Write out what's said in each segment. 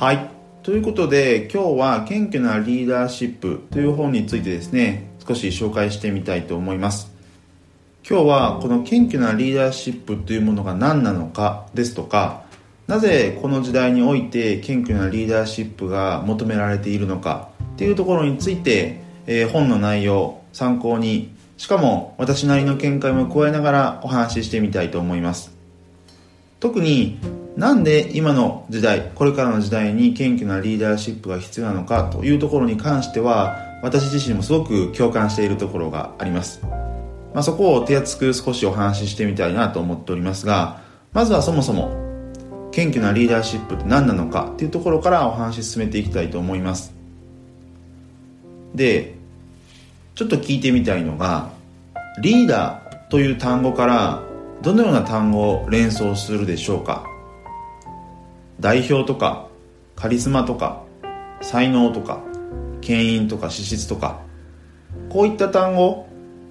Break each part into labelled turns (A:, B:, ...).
A: はい。ということで今日は謙虚なリーダーシップという本についてですね少し紹介してみたいと思います。今日はこの謙虚なリーダーシップというものが何なのかですとかなぜこの時代において謙虚なリーダーシップが求められているのかっていうところについて、えー、本の内容参考にしかも私なりの見解も加えながらお話ししてみたいと思います。特になんで今の時代これからの時代に謙虚なリーダーシップが必要なのかというところに関しては私自身もすごく共感しているところがあります、まあ、そこを手厚く少しお話ししてみたいなと思っておりますがまずはそもそも謙虚なリーダーシップって何なのかっていうところからお話し進めていきたいと思います。でちょっと聞いてみたいのがリーダーという単語からどのような単語を連想するでしょうか？代表とかカリスマとか才能とか牽引とか資質とかこういった単語を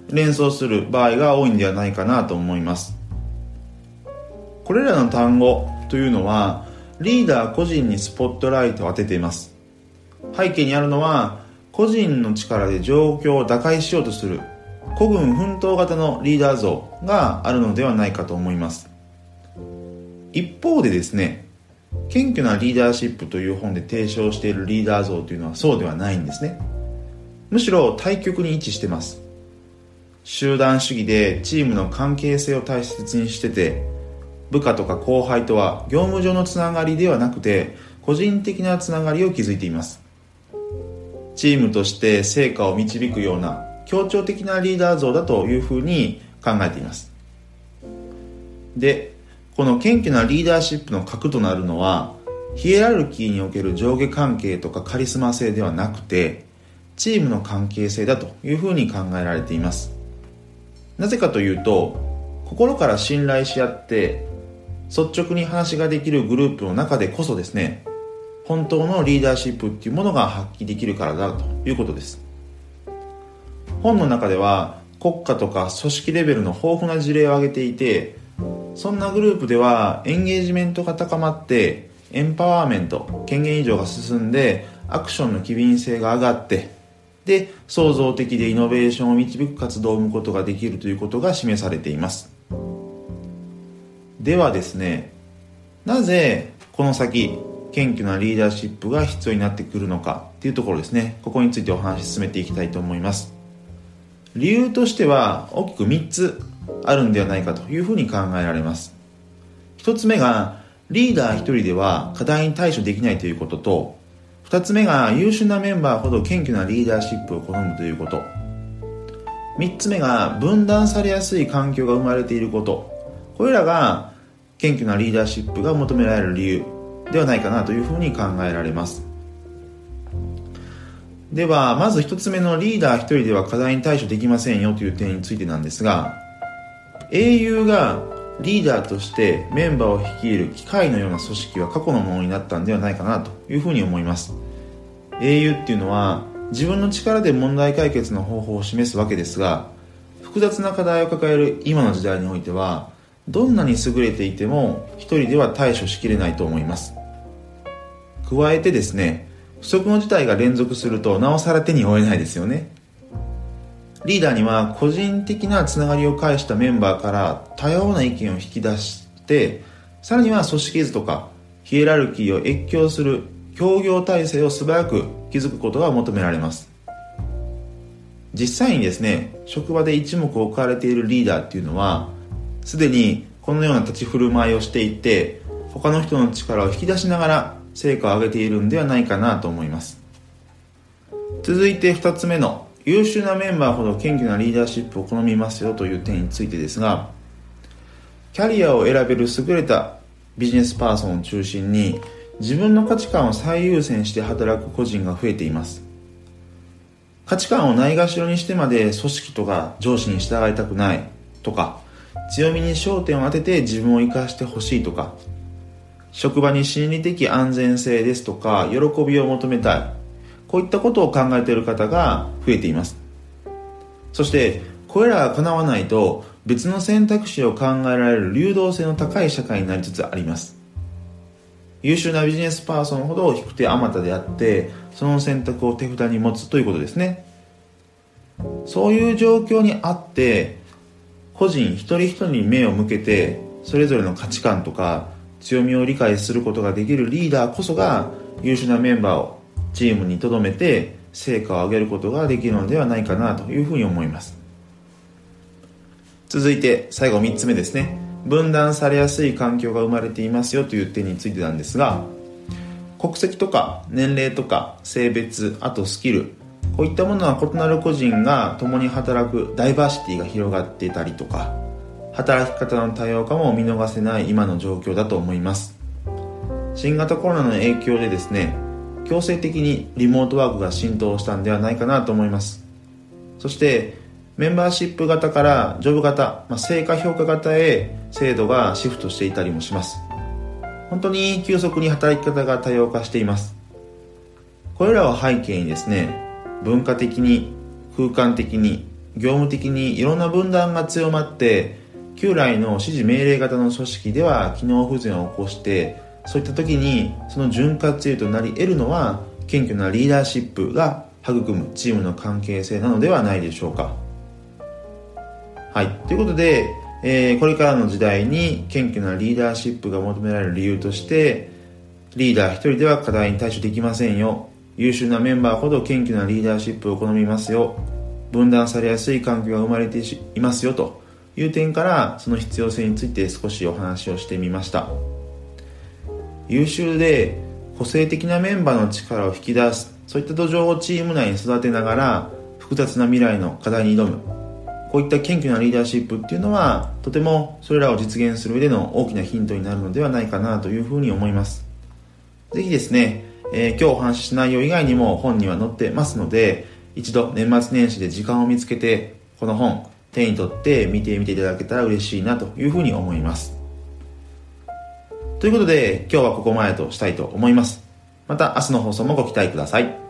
A: 連想する場合が多いんではないかなと思います。これらの単語というのはリーダー個人にスポットライトを当てています。背景にあるのは個人の力で状況を打開しようとする孤軍奮闘型のリーダー像があるのではないかと思います。一方でですね謙虚なリーダーシップという本で提唱しているリーダー像というのはそうではないんですね。むしろ対極に位置してます。集団主義でチームの関係性を大切にしてて部下とか後輩とは業務上のつながりではなくて個人的なつながりを築いています。チームとして成果を導くような協調的なリーダー像だというふうに考えています。でこの謙虚なリーダーシップの核となるのはヒエラルキーにおける上下関係とかカリスマ性ではなくてチームの関係性だというふうに考えられています。なぜかというと心から信頼し合って率直に話ができるグループの中でこそですね本当のリーダーシップっていうものが発揮できるからだということです。本の中では国家とか組織レベルの豊富な事例を挙げていてそんなグループではエンゲージメントが高まってエンパワーメント権限移譲が進んでアクションの機敏性が上がってで創造的でイノベーションを導く活動を生むことができるということが示されています。ではですねなぜこの先謙虚なリーダーシップが必要になってくるのかっていうところですね。ここについてお話し進めていきたいと思います。理由としては大きく3つ。あるんではないかというふうに考えられます。1つ目がリーダー1人では課題に対処できないということと2つ目が優秀なメンバーほど謙虚なリーダーシップを好むということ。3つ目が分断されやすい環境が生まれていること。これらが謙虚なリーダーシップが求められる理由ではないかなというふうに考えられます。ではまず1つ目のリーダー1人では課題に対処できませんよという点についてなんですが英雄がリーダーとしてメンバーを率いる機械のような組織は過去のものになったんではないかなというふうに思います。英雄っていうのは自分の力で問題解決の方法を示すわけですが複雑な課題を抱える今の時代においてはどんなに優れていても一人では対処しきれないと思います。加えてですね不測の事態が連続するとなおさら手に負えないですよね。リーダーには個人的なつながりを介したメンバーから多様な意見を引き出してさらには組織図とかヒエラルキーを越境する協業体制を素早く築くことが求められます。実際にですね職場で一目置かれているリーダーっていうのはすでにこのような立ち振る舞いをしていて他の人の力を引き出しながら成果を上げているんではないかなと思います。続いて2つ目の優秀なメンバーほど謙虚なリーダーシップを好みますよという点についてですがキャリアを選べる優れたビジネスパーソンを中心に自分の価値観を最優先して働く個人が増えています。価値観をないがしろにしてまで組織とか上司に従いたくないとか強みに焦点を当てて自分を生かしてほしいとか職場に心理的安全性ですとか喜びを求めたい。こういったことを考えている方が増えています。そしてこれらが叶わないと別の選択肢を考えられる流動性の高い社会になりつつあります。優秀なビジネスパーソンほど引く手あまたであってその選択を手札に持つということですね。そういう状況にあって個人一人一人に目を向けてそれぞれの価値観とか強みを理解することができるリーダーこそが優秀なメンバーをチームに留めて成果を上げることができるのではないかなというふうに思います。続いて最後3つ目ですね。分断されやすい環境が生まれていますよという点についてなんですが国籍とか年齢とか性別あとスキルこういったものは異なる個人が共に働くダイバーシティが広がっていたりとか働き方の多様化も見逃せない今の状況だと思います。新型コロナの影響でですね強制的にリモートワークが浸透したんではないかなと思います。そしてメンバーシップ型からジョブ型、まあ、成果評価型へ制度がシフトしていたりもします。本当に急速に働き方が多様化しています。これらを背景にですね文化的に空間的に業務的にいろんな分断が強まって旧来の指示命令型の組織では機能不全を起こしてそういった時にその潤滑油となり得るのは謙虚なリーダーシップが育むチームの関係性なのではないでしょうか。はい。ということで、えー、これからの時代に謙虚なリーダーシップが求められる理由としてリーダー一人では課題に対処できませんよ。優秀なメンバーほど謙虚なリーダーシップを好みますよ。分断されやすい環境が生まれていますよという点からその必要性について少しお話をしてみました。優秀で個性的なメンバーの力を引き出すそういった土壌をチーム内に育てながら複雑な未来の課題に挑むこういった謙虚なリーダーシップっていうのはとてもそれらを実現する上での大きなヒントになるのではないかなというふうに思いますぜひですねえー、今日お話しした内容以外にも本には載ってますので、一度年末年始で時間を見つけて、この本、手に取って見てみていただけたら嬉しいなというふうに思います。ということで、今日はここまでとしたいと思います。また明日の放送もご期待ください。